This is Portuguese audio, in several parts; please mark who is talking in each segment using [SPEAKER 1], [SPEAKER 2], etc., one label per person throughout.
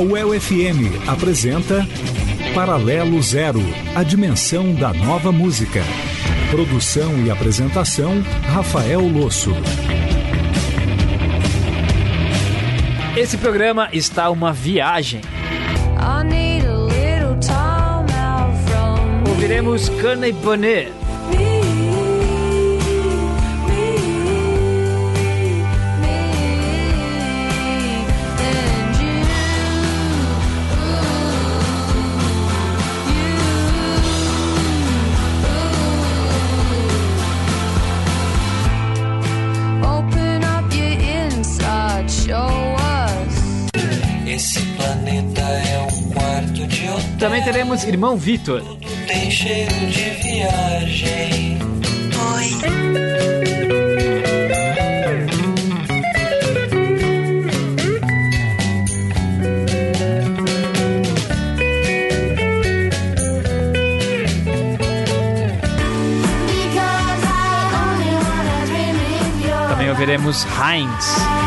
[SPEAKER 1] A UEL-FM apresenta Paralelo Zero, a dimensão da nova música. Produção e apresentação, Rafael Losso.
[SPEAKER 2] Esse programa está uma viagem. Ouviremos Cana Bonnet. Teremos Irmão Vitor.
[SPEAKER 3] Tem cheiro de viagem. Oi.
[SPEAKER 2] Também ouviremos Heinz.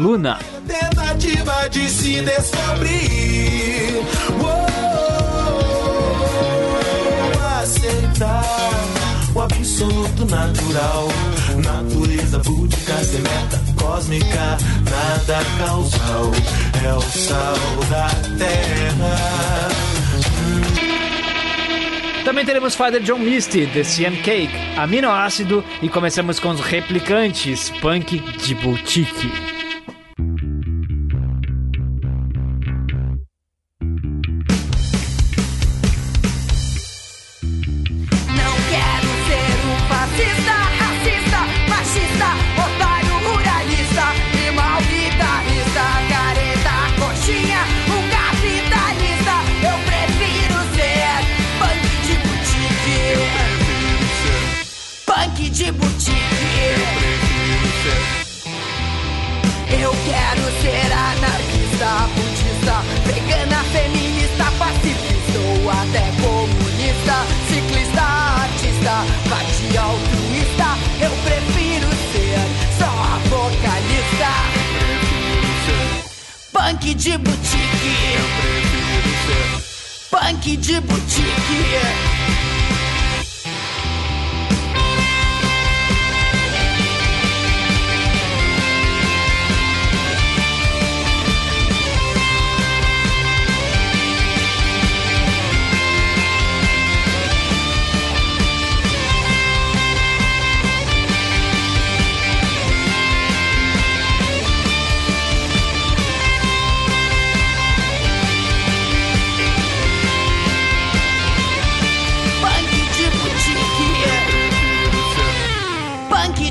[SPEAKER 2] Luna.
[SPEAKER 3] Tentativa de se descobrir. aceitar o absoluto natural. Natureza búdica, semeta cósmica, nada causal. É o sal da terra.
[SPEAKER 2] Também teremos Father John Misty, The Cyan Cake, Aminoácido e começamos com os replicantes, punk de boutique.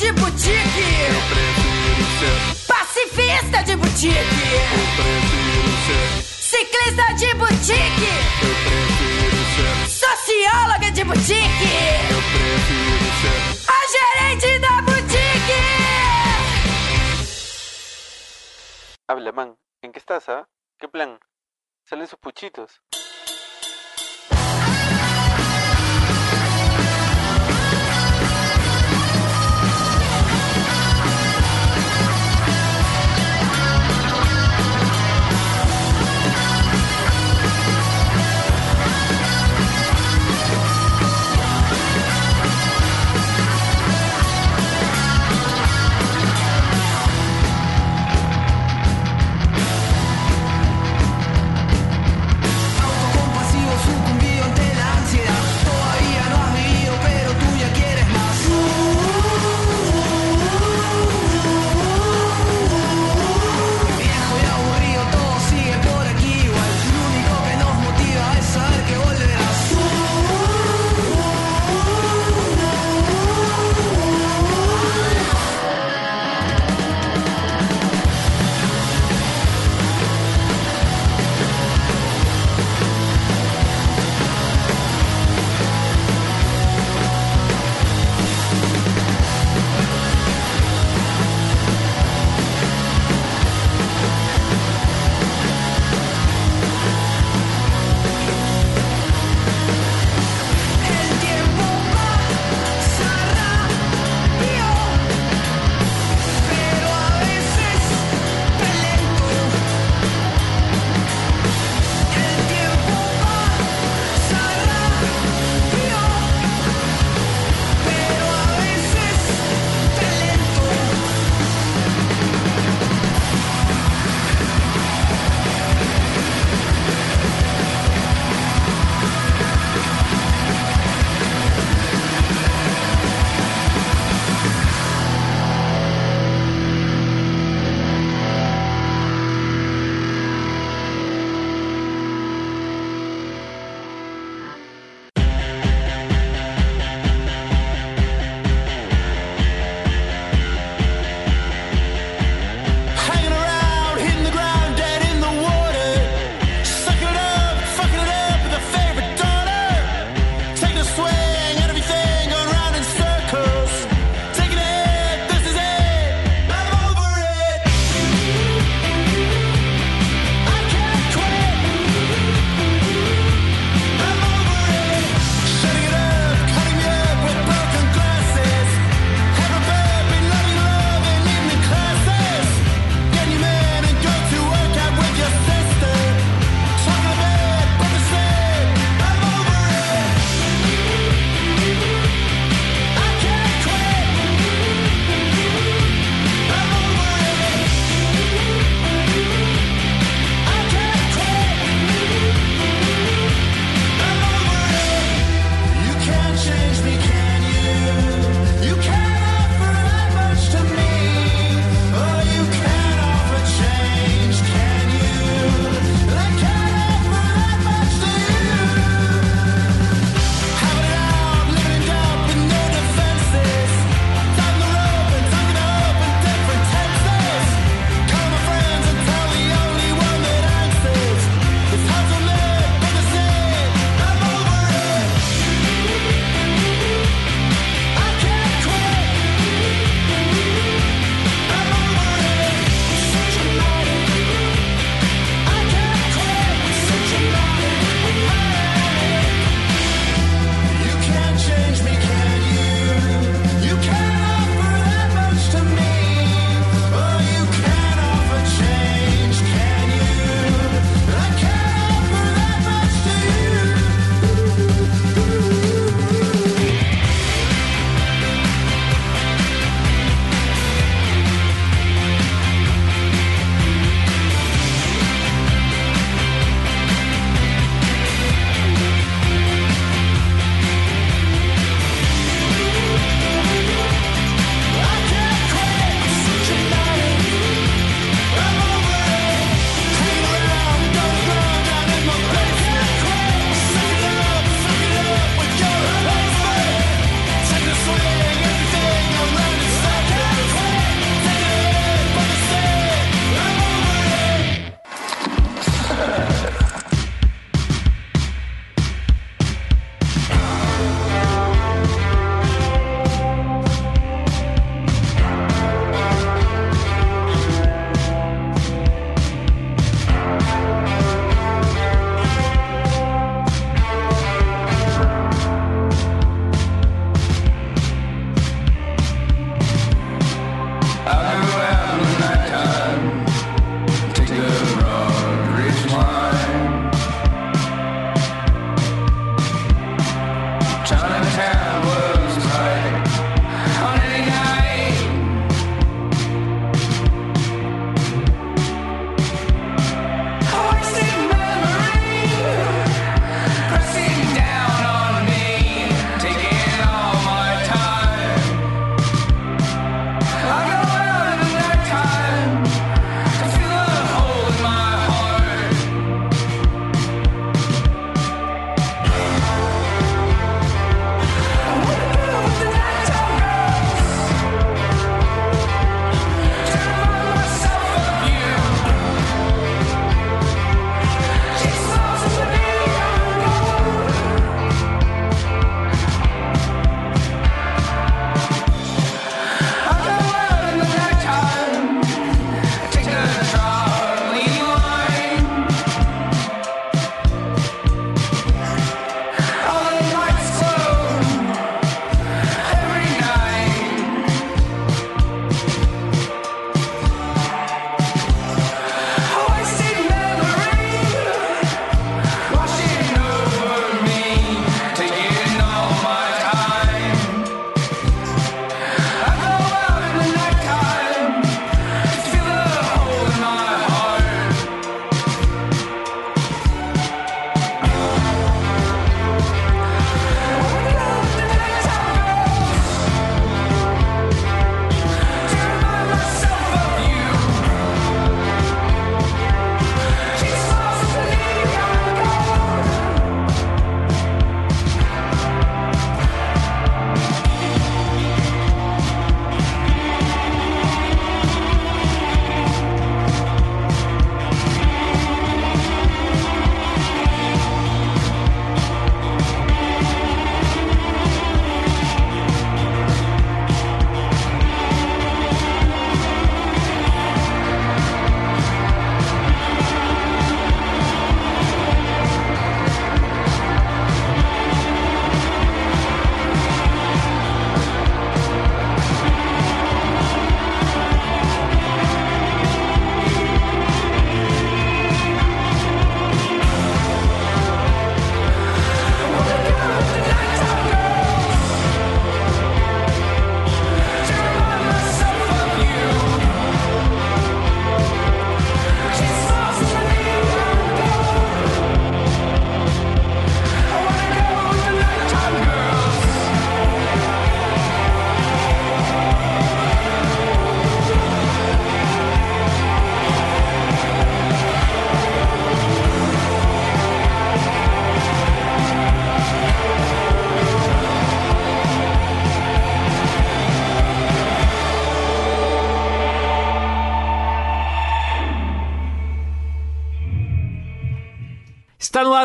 [SPEAKER 3] de boutique. Eu prefiro ser. Pacifista de boutique. Eu prefiro ser. Ciclista de boutique. Eu prefiro ser. Socióloga de boutique. Eu prefiro ser. A gerente da boutique.
[SPEAKER 4] Habla, man. ¿En qué estás, ah? ¿Qué plan? ¿Salen sus puchitos?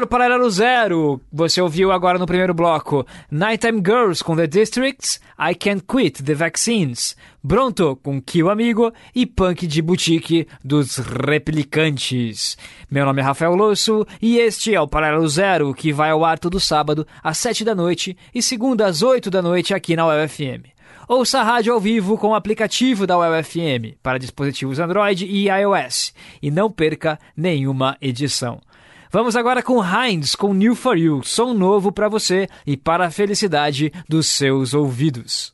[SPEAKER 5] Paralelo Zero. Você ouviu agora no primeiro bloco Nighttime Girls com The Districts, I Can't Quit The Vaccines, Bronto com Kill Amigo e Punk de Boutique dos Replicantes. Meu nome é Rafael Losso e este é o Paralelo Zero que vai ao ar todo sábado às 7 da noite e segunda às 8 da noite aqui na UFM. Ouça a rádio ao vivo com o aplicativo da UFM para dispositivos Android e iOS e não perca nenhuma edição. Vamos agora com Heinz com New For You, som novo para você e para a felicidade dos seus ouvidos.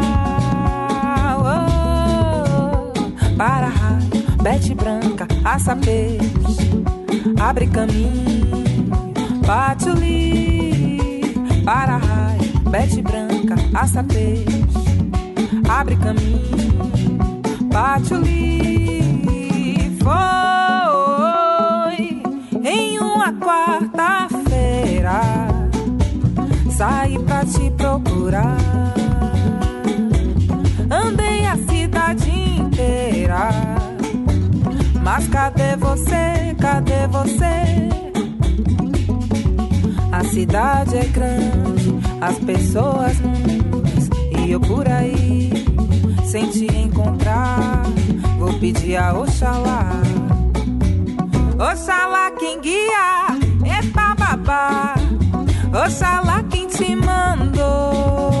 [SPEAKER 6] para raio, bete branca, aça peixe, abre caminho, patuli, para raio, bete branca, aça peixe, abre caminho, patuli, foi em uma quarta-feira, saí pra te procurar, Mas cadê você? Cadê você? A cidade é grande, as pessoas muitas e eu por aí sem te encontrar. Vou pedir a Oxalá, Oxalá quem guia, epa babá, Oxalá quem te mandou.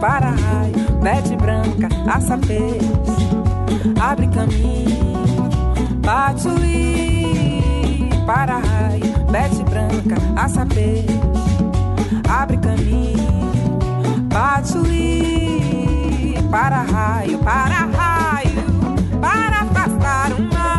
[SPEAKER 6] para-raio, mete branca, aça abre caminho, bate o i, para-raio, mete branca, aça abre caminho, bate o i, para-raio, para-raio, para afastar o
[SPEAKER 7] mar.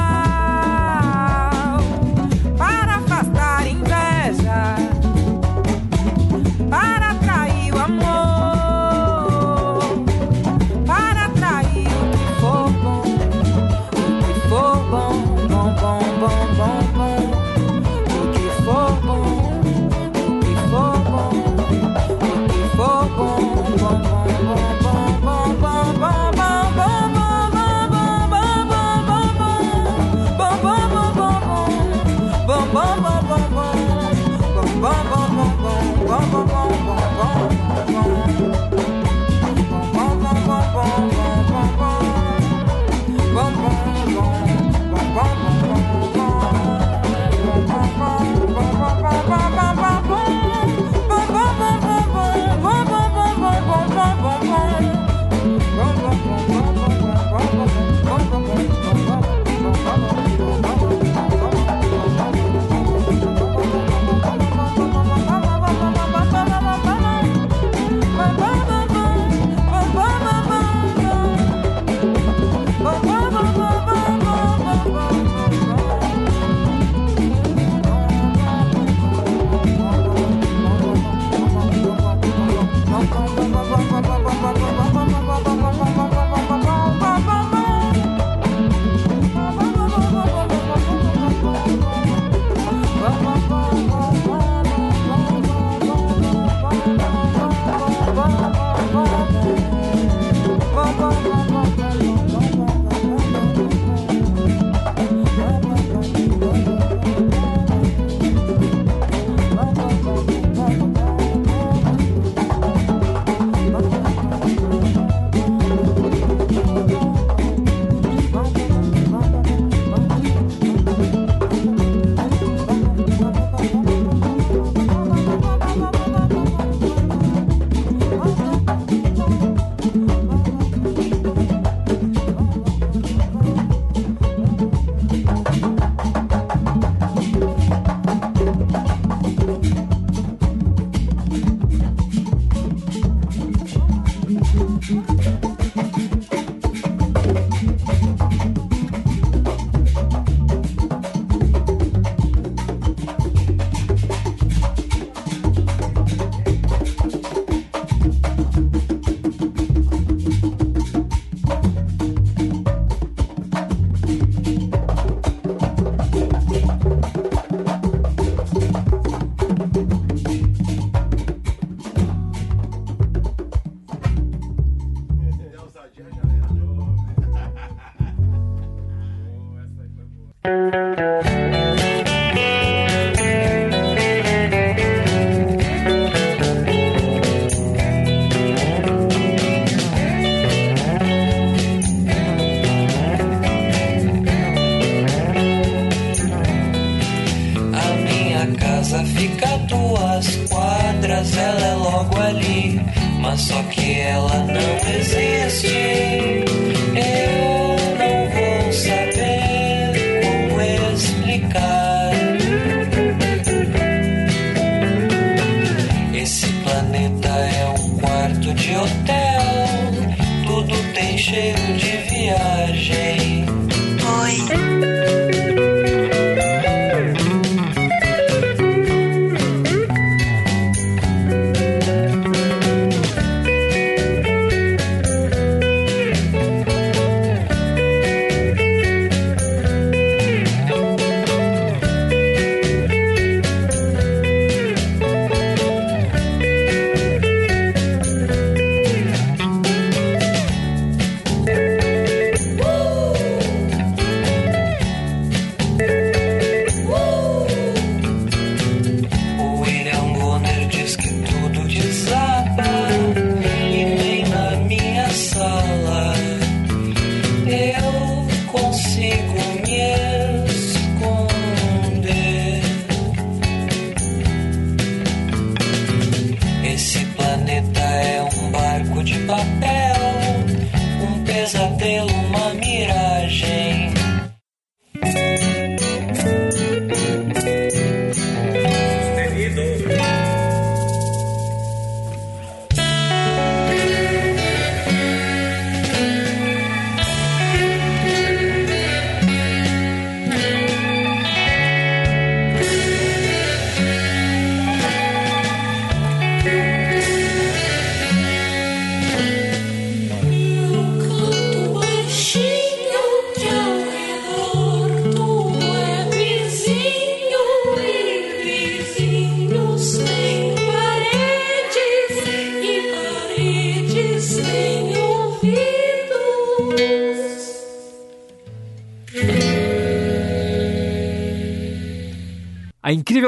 [SPEAKER 7] Pesadelo,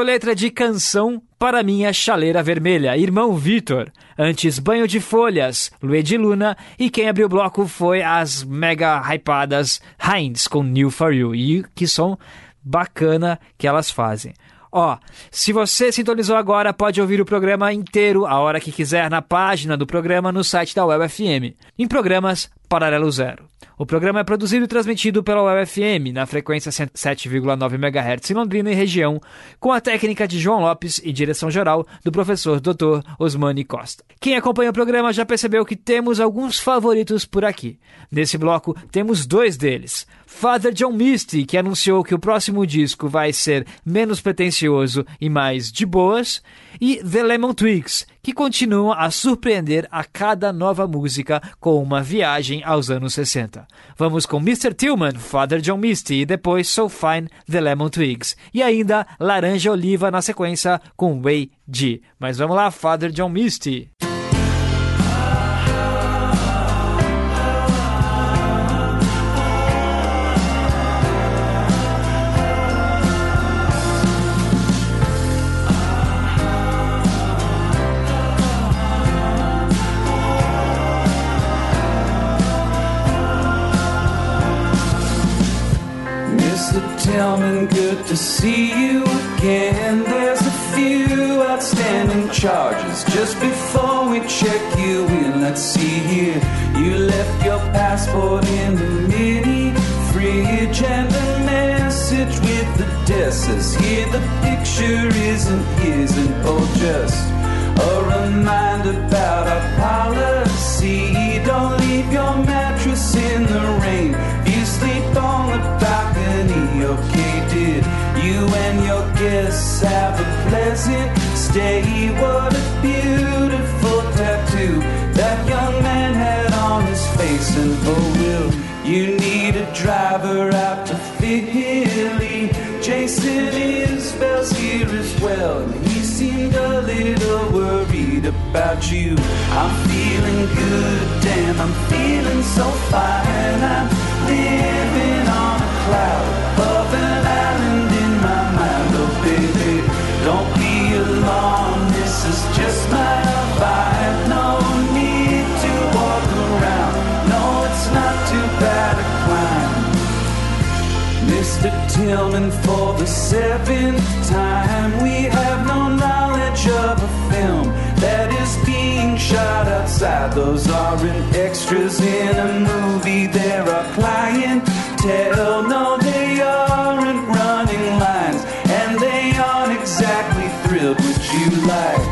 [SPEAKER 8] letra de canção para minha chaleira vermelha, irmão Vitor. Antes Banho de Folhas, Luigi Luna. E quem abriu o bloco foi as mega hypadas Heinz com New For You. E que som bacana que elas fazem. Ó, se você sintonizou agora, pode ouvir o programa inteiro a hora que quiser na página do programa no site da UFM, em programas Paralelo Zero. O programa é produzido e transmitido pela UFM na frequência 7,9 MHz em Londrina e região, com a técnica de João Lopes e direção geral do professor Dr. Osmani Costa. Quem acompanha o programa já percebeu que temos alguns favoritos por aqui. Nesse bloco temos dois deles. Father John Misty, que anunciou que o próximo disco vai ser menos pretensioso e mais de boas, e The Lemon Twigs, que continuam a surpreender a cada nova música com uma viagem aos anos 60. Vamos com Mr. Tillman, Father John Misty e depois So Fine, The Lemon Twigs. E ainda Laranja Oliva na sequência com Way G. Mas vamos lá, Father John Misty.
[SPEAKER 9] You. I'm feeling good, damn, I'm feeling so fine. I'm living on a cloud above an island in my mind. Oh, baby, don't be alarmed, this is just my vibe. No need to walk around, no, it's not too bad a climb. Mr. Tillman, for the seventh time, we have no knowledge of a film that is shot outside. Those aren't extras in a movie. They're clientele. No, they aren't running lines. And they aren't exactly thrilled. Would you like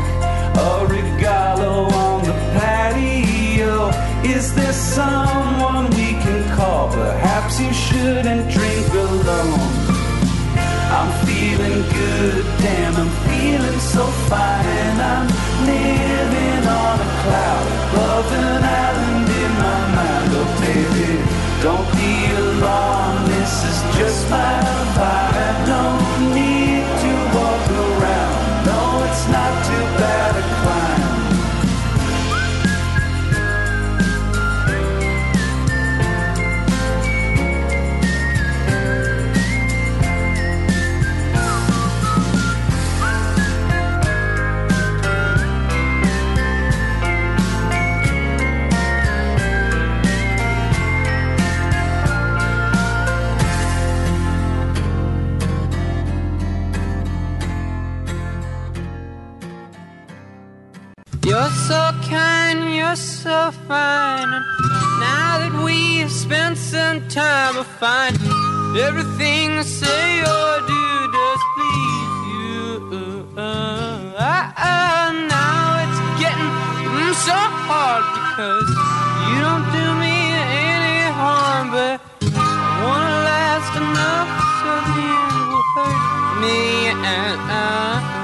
[SPEAKER 9] a regalo on the patio? Is there someone we can call? Perhaps you shouldn't drink alone. I'm feeling good, damn, I'm feeling so fine. I'm living a cloud above an island in my mind. Oh, baby, don't be alarmed, this is just my vibe.
[SPEAKER 10] You're so fine. And now that we have spent some time, find everything I say or do does please you. Uh, uh, now it's getting mm, so hard because you don't do me any harm, but I wanna last enough so the end will hurt me. And, uh,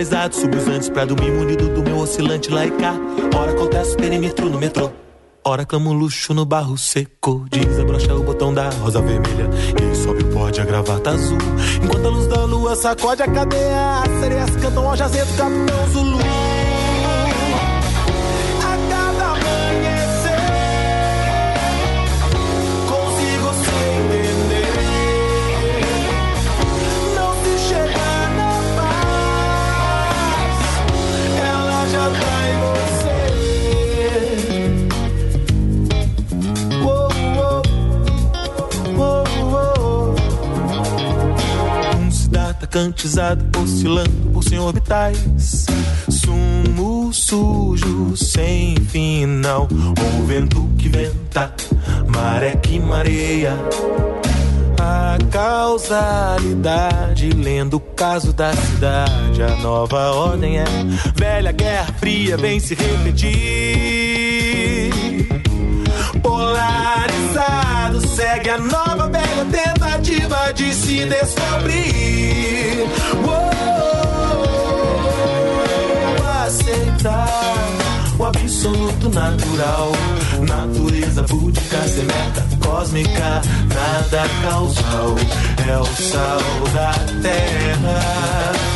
[SPEAKER 3] Guevarizado, subo os antes pra dormir munido do meu oscilante lá e cá. Ora acontece perímetro no metrô. Ora clamo luxo no barro seco. Desabrocha o botão da rosa vermelha. E sobe o pó de a gravata azul. Enquanto a luz da lua sacode a cadeia, as sereias cantam ao jazer do capitão Zulu. Prata cantizado, oscilando por sem orbitais. Sumo sujo sem final, o vento que venta, maré que mareia. A causalidade, lendo o caso da cidade. A nova ordem é velha guerra fria, vem se repetir. Polarizado, segue a nova tentativa de se descobrir. Uou, aceitar o absoluto natural. Natureza búdica, semeta cósmica, nada causal. É o sal da terra.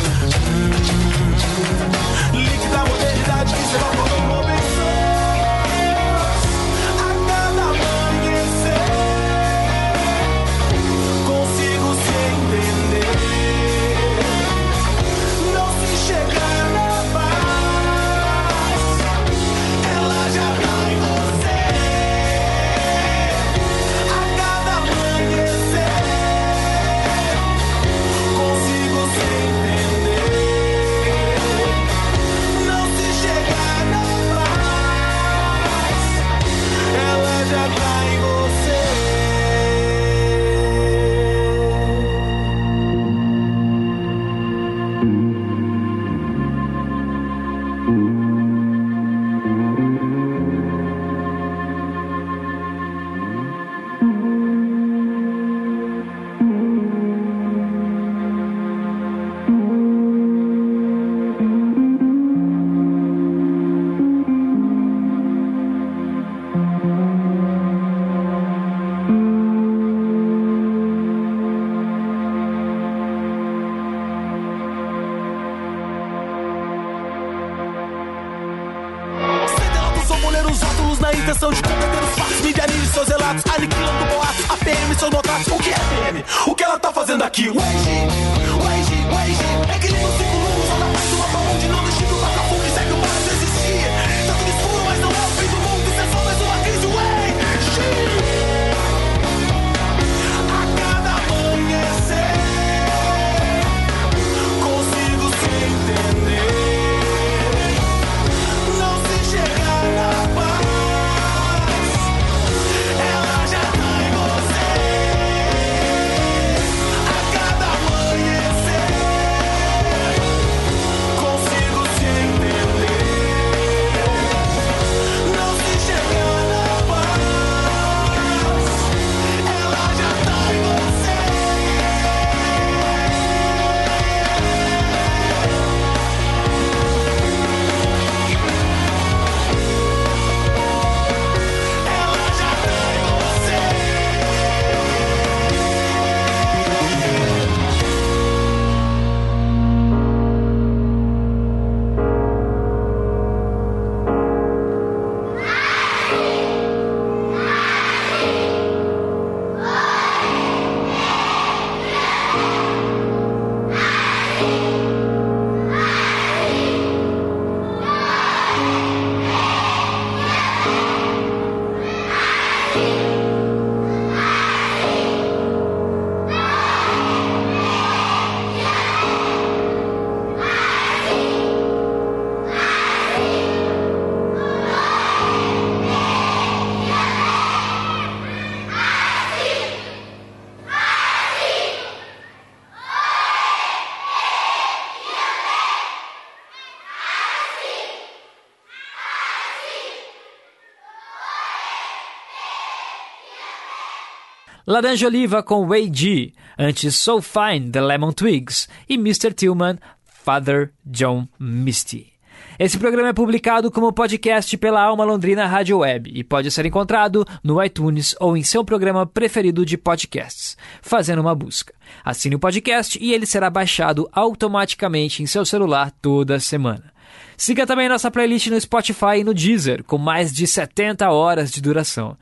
[SPEAKER 8] Laranja Oliva com Wei G, antes So Fine, The Lemon Twigs e Mr. Tillman, Father John Misty. Esse programa é publicado como podcast pela Alma Londrina Rádio Web e pode ser encontrado no iTunes ou em seu programa preferido de podcasts, fazendo uma busca. Assine o podcast e ele será baixado automaticamente em seu celular toda semana. Siga também nossa playlist no Spotify e no Deezer, com mais de 70 horas de duração.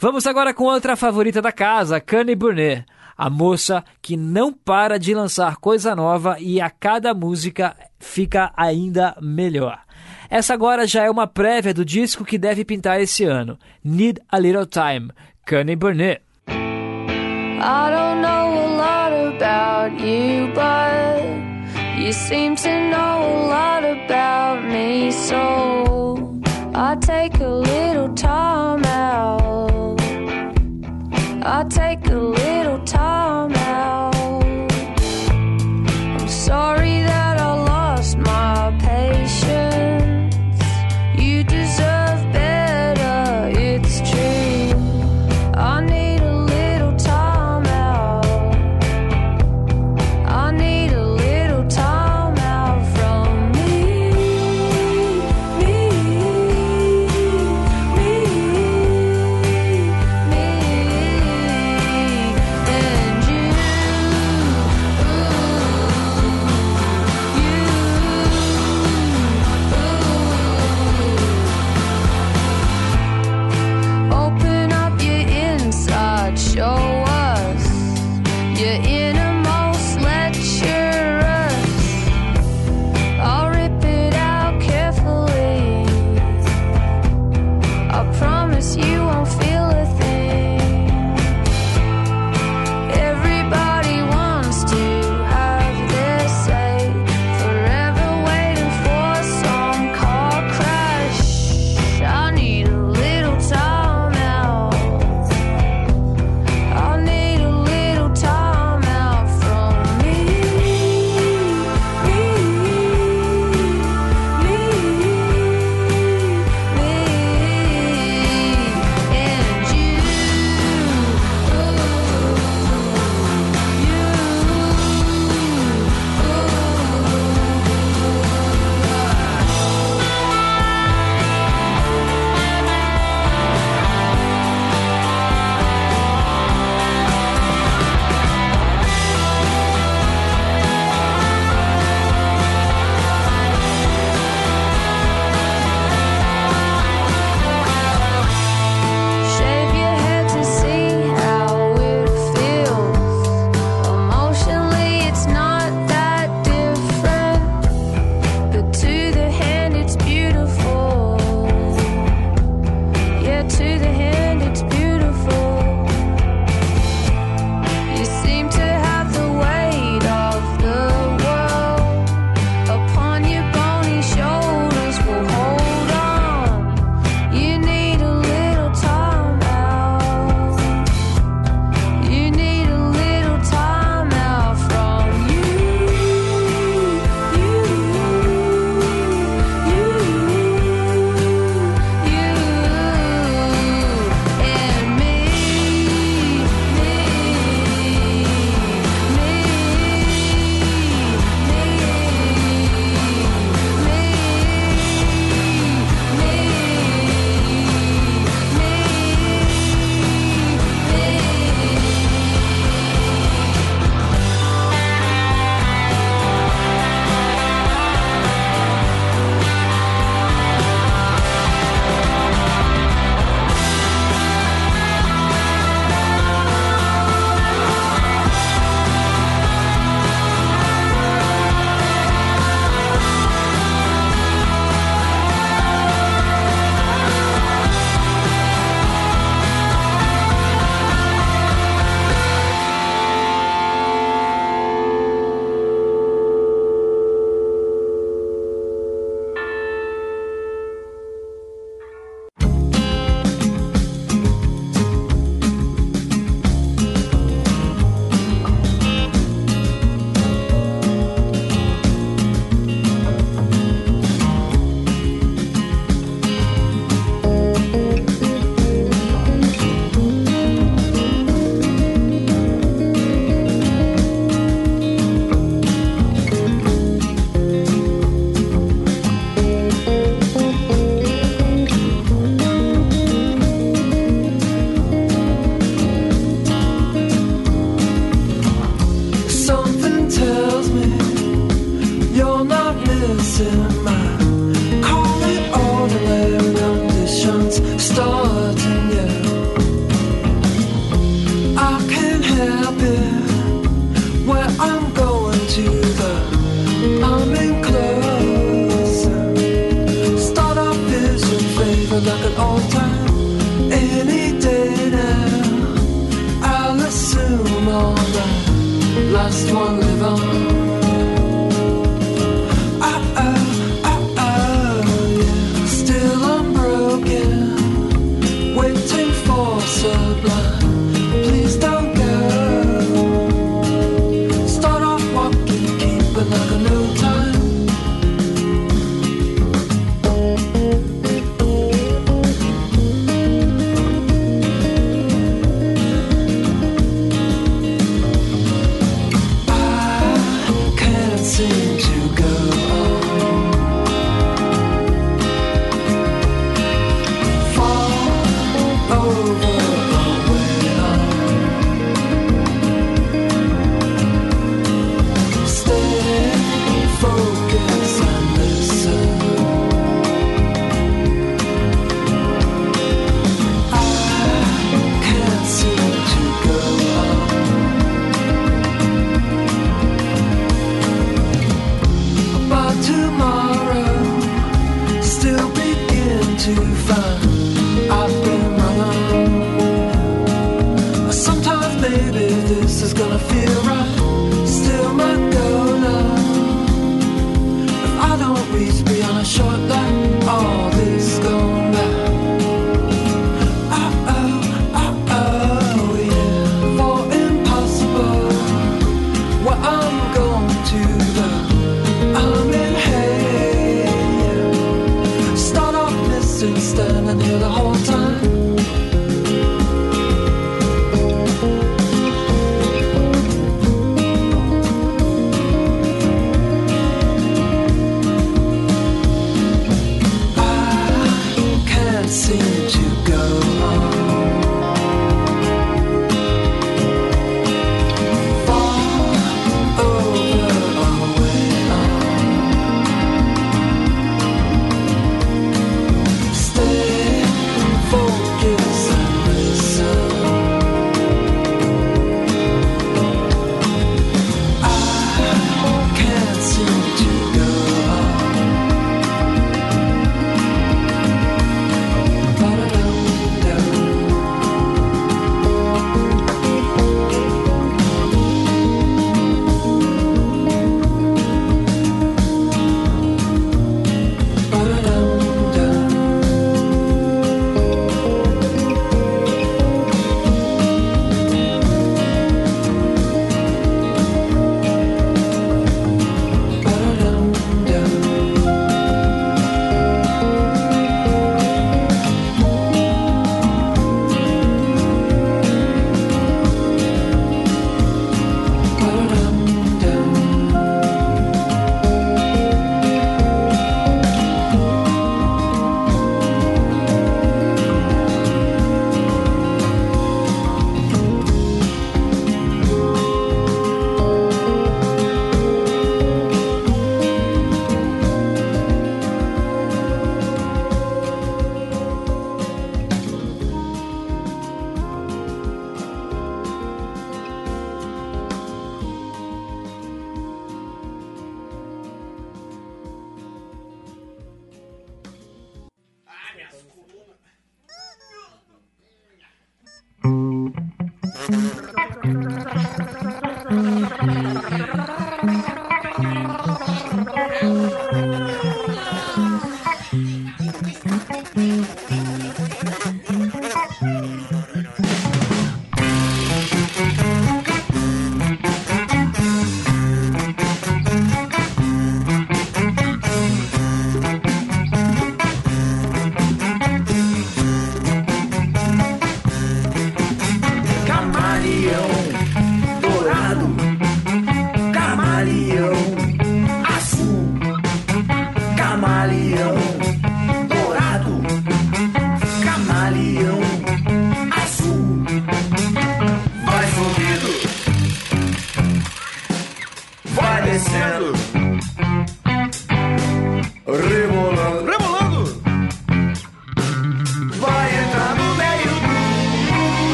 [SPEAKER 8] Vamos agora com outra favorita da casa, Kanye Burnet, a moça que não para de lançar coisa nova e a cada música fica ainda melhor. Essa agora já é uma prévia do disco que deve pintar esse ano, Need a Little Time, Kanye Burnet.
[SPEAKER 11] I don't know a lot about you, but You seem to know a lot about me, so I take a little time. I take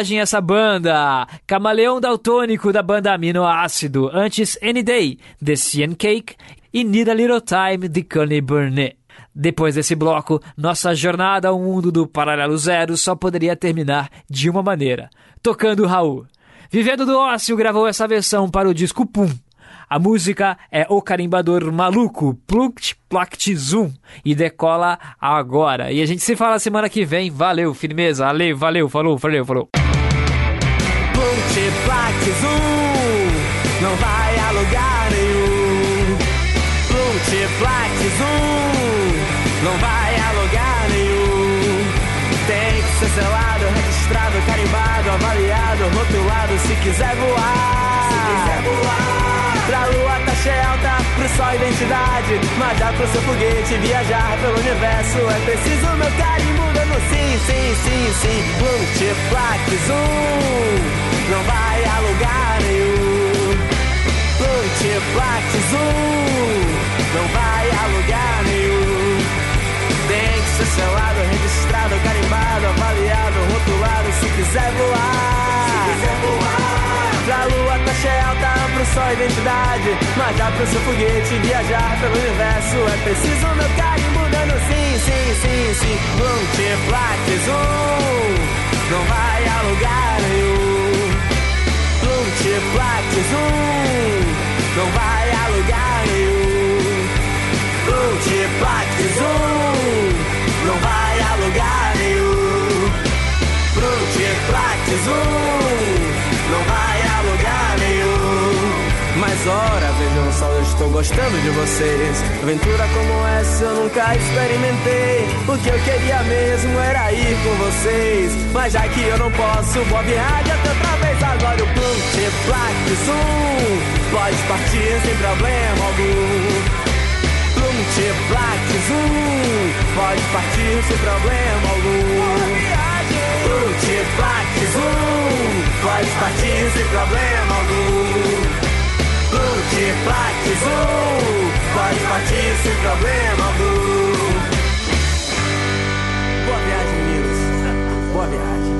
[SPEAKER 12] Que
[SPEAKER 8] viagem essa banda! Camaleão Daltônico da banda Aminoácido, antes Any Day, The Cian Cake e Need a Little Time de Connie Burnett. Depois desse bloco, nossa jornada ao mundo do Paralelo Zero só poderia terminar de uma maneira, tocando Raul. Vivendo do Ócio gravou essa versão para o disco Pum. A música é O Carimbador Maluco, Pluct Plact Zoom, e decola agora. E a gente se fala semana que vem. Valeu, firmeza. Ale, valeu, falou, valeu, falou.
[SPEAKER 12] Multiplax não vai a lugar nenhum. Multiplax não vai a lugar nenhum. Tem que ser selado, registrado, carimbado, avaliado, rotulado se quiser voar. Se quiser voar. Pra lua, taxa alta, só identidade, mas dá pro seu foguete viajar pelo universo. É preciso meu carimbo dando sim, sim, sim, sim. Multiplax um não vai a lugar nenhum. Multiplax um não vai a lugar nenhum. Tem que ser selado, registrado, carimbado, avaliado, rotulado. Se quiser voar, se quiser voar, pra luz descobre sua identidade. Nadar pro seu foguete, viajar pelo universo. É preciso meu carimbo mudando sim, sim, sim, sim. Bluntflax 1 um, não vai a lugar nenhum. Bluntflax 1 um, não vai a lugar nenhum. Bluntflax 1 um, não vai a lugar nenhum. Bluntflax Zoom Mas ora, vejam só, eu estou gostando de vocês. Aventura como essa eu nunca experimentei. O que eu queria mesmo era ir com vocês. Mas já que eu não posso, boa viagem até outra vez. Agora o Multiplaques um pode partir sem problema algum. Multiplaques um Pode partir sem problema algum Multiplaques um Pode partir sem problema algum Multiplaques um Pode partir sem problema algum. Boa viagem, meninos Boa viagem